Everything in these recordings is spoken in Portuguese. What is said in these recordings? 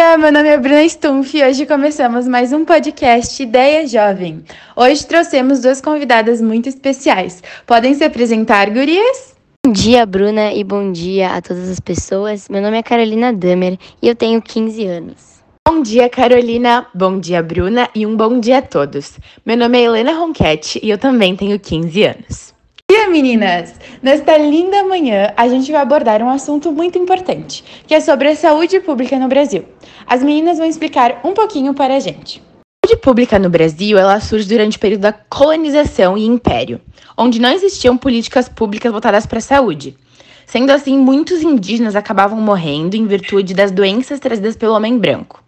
dia, meu nome é Bruna Stumpf e hoje começamos mais um podcast Ideia Jovem. Hoje trouxemos duas convidadas muito especiais. Podem se apresentar, gurias? Bom dia, Bruna, e bom dia a todas as pessoas. Meu nome é Carolina Damer e eu tenho 15 anos. Bom dia, Carolina. Bom dia, Bruna, e um bom dia a todos. Meu nome é Helena Ronquete e eu também tenho 15 anos. Dia, meninas! Nesta linda manhã, a gente vai abordar um assunto muito importante, que é sobre a saúde pública no Brasil. As meninas vão explicar um pouquinho para a gente. A saúde pública no Brasil, ela surge durante o período da colonização e império, onde não existiam políticas públicas voltadas para a saúde. Sendo assim, muitos indígenas acabavam morrendo em virtude das doenças trazidas pelo homem branco.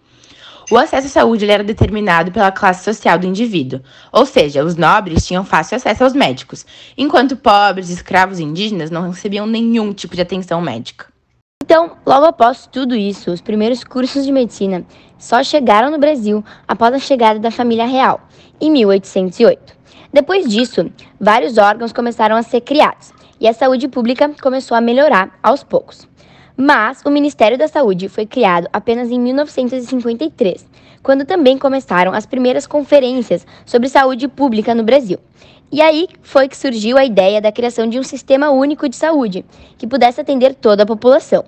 O acesso à saúde era determinado pela classe social do indivíduo, ou seja, os nobres tinham fácil acesso aos médicos, enquanto pobres e escravos indígenas não recebiam nenhum tipo de atenção médica. Então, logo após tudo isso, os primeiros cursos de medicina só chegaram no Brasil após a chegada da família real, em 1808. Depois disso, vários órgãos começaram a ser criados e a saúde pública começou a melhorar aos poucos. Mas o Ministério da Saúde foi criado apenas em 1953, quando também começaram as primeiras conferências sobre saúde pública no Brasil. E aí foi que surgiu a ideia da criação de um sistema único de saúde, que pudesse atender toda a população.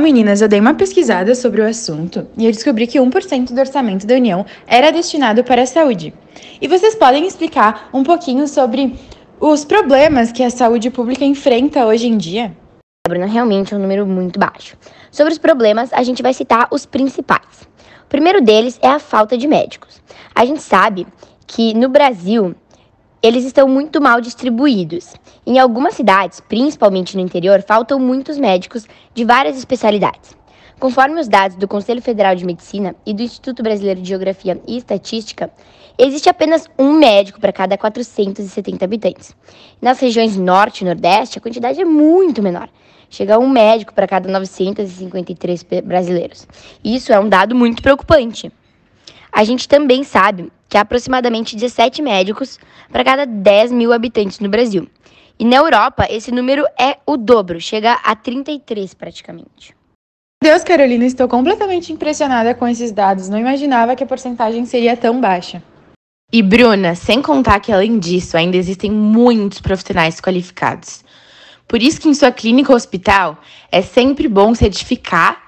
Meninas, eu dei uma pesquisada sobre o assunto e eu descobri que 1% do orçamento da União era destinado para a saúde. E vocês podem explicar um pouquinho sobre os problemas que a saúde pública enfrenta hoje em dia? Bruna, realmente é um número muito baixo. Sobre os problemas, a gente vai citar os principais. O primeiro deles é a falta de médicos. A gente sabe que no Brasil eles estão muito mal distribuídos. Em algumas cidades, principalmente no interior, faltam muitos médicos de várias especialidades. Conforme os dados do Conselho Federal de Medicina e do Instituto Brasileiro de Geografia e Estatística, existe apenas um médico para cada 470 habitantes. Nas regiões Norte e Nordeste, a quantidade é muito menor. Chega a um médico para cada 953 brasileiros. Isso é um dado muito preocupante. A gente também sabe que há aproximadamente 17 médicos para cada 10 mil habitantes no Brasil. E na Europa, esse número é o dobro, chega a 33 praticamente. Deus, Carolina, estou completamente impressionada com esses dados. Não imaginava que a porcentagem seria tão baixa. E Bruna, sem contar que além disso, ainda existem muitos profissionais qualificados. Por isso que em sua clínica ou hospital é sempre bom certificar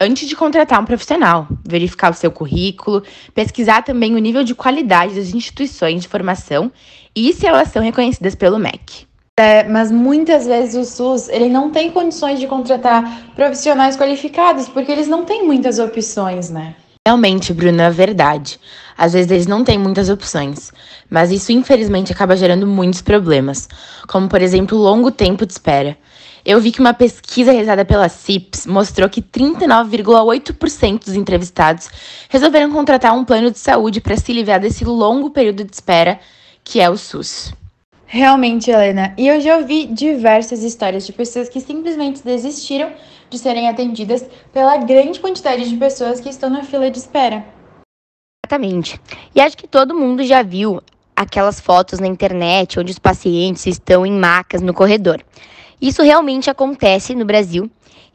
antes de contratar um profissional, verificar o seu currículo, pesquisar também o nível de qualidade das instituições de formação e se elas são reconhecidas pelo MEC. É, mas muitas vezes o SUS ele não tem condições de contratar profissionais qualificados porque eles não têm muitas opções, né? Realmente, Bruna, é verdade. Às vezes eles não têm muitas opções, mas isso infelizmente acaba gerando muitos problemas, como por exemplo o longo tempo de espera. Eu vi que uma pesquisa realizada pela CIPS mostrou que 39,8% dos entrevistados resolveram contratar um plano de saúde para se livrar desse longo período de espera que é o SUS. Realmente, Helena. E eu já ouvi diversas histórias de pessoas que simplesmente desistiram de serem atendidas pela grande quantidade de pessoas que estão na fila de espera. Exatamente. E acho que todo mundo já viu aquelas fotos na internet onde os pacientes estão em macas no corredor. Isso realmente acontece no Brasil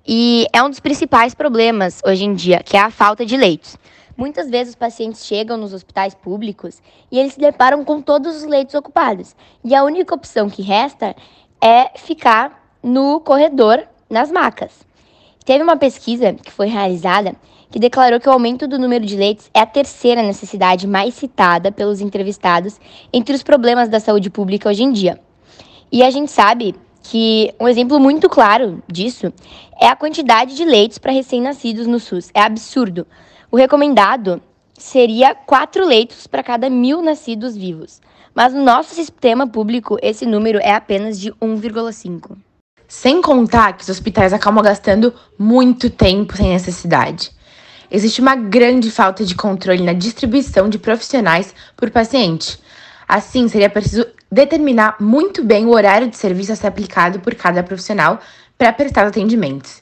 e é um dos principais problemas hoje em dia, que é a falta de leitos. Muitas vezes os pacientes chegam nos hospitais públicos e eles se deparam com todos os leitos ocupados. E a única opção que resta é ficar no corredor, nas macas. Teve uma pesquisa que foi realizada que declarou que o aumento do número de leitos é a terceira necessidade mais citada pelos entrevistados entre os problemas da saúde pública hoje em dia. E a gente sabe que um exemplo muito claro disso é a quantidade de leitos para recém-nascidos no SUS. É absurdo. O recomendado seria quatro leitos para cada mil nascidos vivos. Mas no nosso sistema público, esse número é apenas de 1,5. Sem contar que os hospitais acabam gastando muito tempo sem necessidade. Existe uma grande falta de controle na distribuição de profissionais por paciente. Assim, seria preciso determinar muito bem o horário de serviço a ser aplicado por cada profissional para prestar atendimentos.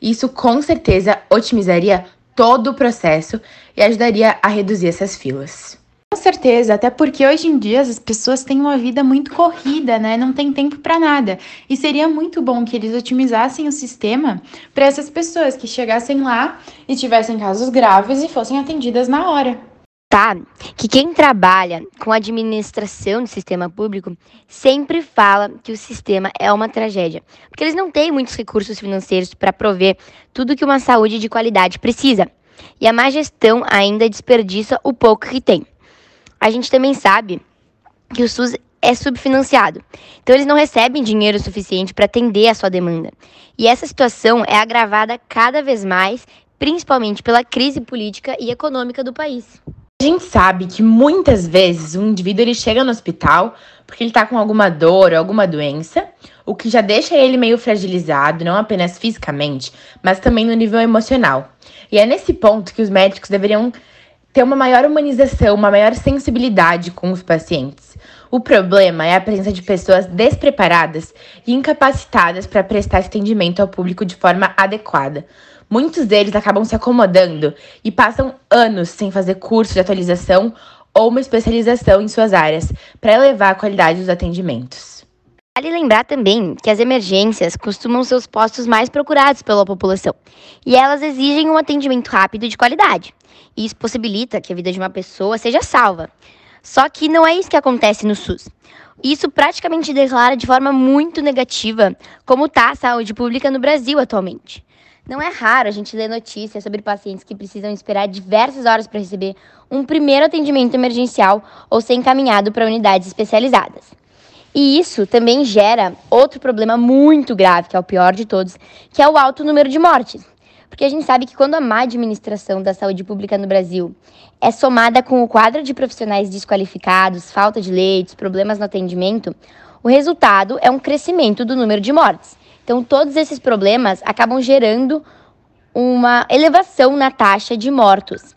Isso com certeza otimizaria todo o processo e ajudaria a reduzir essas filas. Com certeza, até porque hoje em dia as pessoas têm uma vida muito corrida, né? Não tem tempo para nada. E seria muito bom que eles otimizassem o sistema para essas pessoas que chegassem lá e tivessem casos graves e fossem atendidas na hora. Tá, que quem trabalha com administração do sistema público sempre fala que o sistema é uma tragédia, porque eles não têm muitos recursos financeiros para prover tudo que uma saúde de qualidade precisa. E a má gestão ainda desperdiça o pouco que tem a gente também sabe que o SUS é subfinanciado. Então, eles não recebem dinheiro suficiente para atender a sua demanda. E essa situação é agravada cada vez mais, principalmente pela crise política e econômica do país. A gente sabe que muitas vezes um indivíduo ele chega no hospital porque ele está com alguma dor ou alguma doença, o que já deixa ele meio fragilizado, não apenas fisicamente, mas também no nível emocional. E é nesse ponto que os médicos deveriam ter uma maior humanização, uma maior sensibilidade com os pacientes. O problema é a presença de pessoas despreparadas e incapacitadas para prestar atendimento ao público de forma adequada. Muitos deles acabam se acomodando e passam anos sem fazer curso de atualização ou uma especialização em suas áreas para elevar a qualidade dos atendimentos. Vale lembrar também que as emergências costumam ser os postos mais procurados pela população e elas exigem um atendimento rápido e de qualidade. Isso possibilita que a vida de uma pessoa seja salva. Só que não é isso que acontece no SUS. Isso praticamente declara de forma muito negativa como está a saúde pública no Brasil atualmente. Não é raro a gente ler notícias sobre pacientes que precisam esperar diversas horas para receber um primeiro atendimento emergencial ou ser encaminhado para unidades especializadas. E isso também gera outro problema muito grave, que é o pior de todos, que é o alto número de mortes. Porque a gente sabe que quando a má administração da saúde pública no Brasil é somada com o quadro de profissionais desqualificados, falta de leitos, problemas no atendimento, o resultado é um crescimento do número de mortes. Então, todos esses problemas acabam gerando uma elevação na taxa de mortos.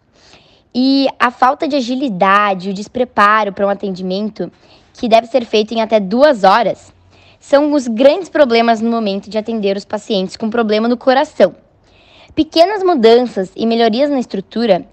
E a falta de agilidade, o despreparo para um atendimento que deve ser feito em até duas horas, são os grandes problemas no momento de atender os pacientes com problema no coração. Pequenas mudanças e melhorias na estrutura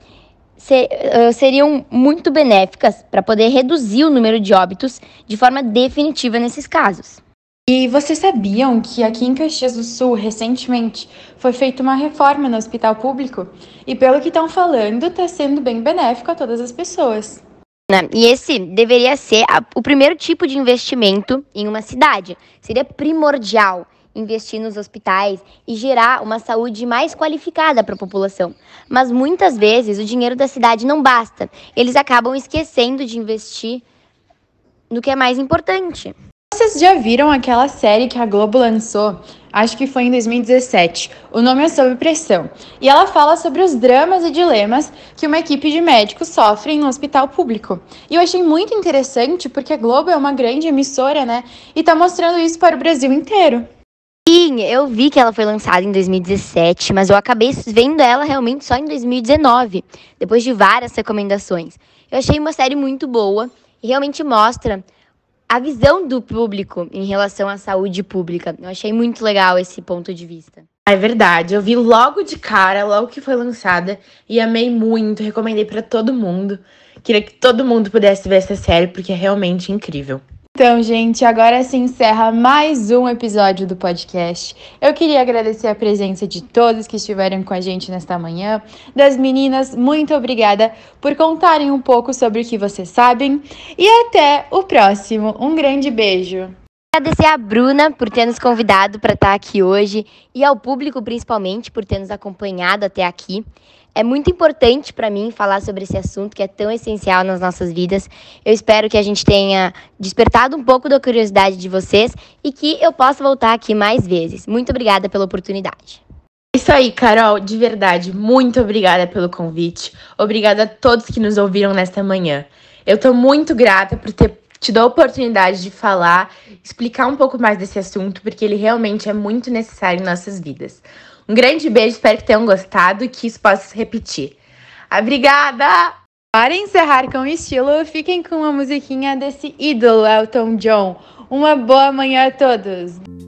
ser, uh, seriam muito benéficas para poder reduzir o número de óbitos de forma definitiva nesses casos. E vocês sabiam que aqui em Caxias do Sul, recentemente, foi feita uma reforma no hospital público? E pelo que estão falando, está sendo bem benéfico a todas as pessoas. Né? E esse deveria ser a, o primeiro tipo de investimento em uma cidade. Seria primordial investir nos hospitais e gerar uma saúde mais qualificada para a população. Mas muitas vezes o dinheiro da cidade não basta. Eles acabam esquecendo de investir no que é mais importante. Vocês já viram aquela série que a Globo lançou? Acho que foi em 2017. O nome é Sob Pressão. E ela fala sobre os dramas e dilemas que uma equipe de médicos sofre no hospital público. E eu achei muito interessante porque a Globo é uma grande emissora, né? E tá mostrando isso para o Brasil inteiro. Sim, eu vi que ela foi lançada em 2017, mas eu acabei vendo ela realmente só em 2019, depois de várias recomendações. Eu achei uma série muito boa e realmente mostra a visão do público em relação à saúde pública. Eu achei muito legal esse ponto de vista. É verdade, eu vi logo de cara, logo que foi lançada, e amei muito, recomendei para todo mundo. Queria que todo mundo pudesse ver essa série, porque é realmente incrível. Então, gente, agora se encerra mais um episódio do podcast. Eu queria agradecer a presença de todos que estiveram com a gente nesta manhã. Das meninas, muito obrigada por contarem um pouco sobre o que vocês sabem. E até o próximo. Um grande beijo. Agradecer a Bruna por ter nos convidado para estar aqui hoje e ao público principalmente por ter nos acompanhado até aqui. É muito importante para mim falar sobre esse assunto que é tão essencial nas nossas vidas. Eu espero que a gente tenha despertado um pouco da curiosidade de vocês e que eu possa voltar aqui mais vezes. Muito obrigada pela oportunidade. Isso aí, Carol, de verdade, muito obrigada pelo convite. Obrigada a todos que nos ouviram nesta manhã. Eu estou muito grata por ter tido a oportunidade de falar, explicar um pouco mais desse assunto, porque ele realmente é muito necessário em nossas vidas. Um grande beijo, espero que tenham gostado e que isso possa se repetir. Obrigada! Para encerrar com estilo, fiquem com uma musiquinha desse ídolo Elton John. Uma boa manhã a todos!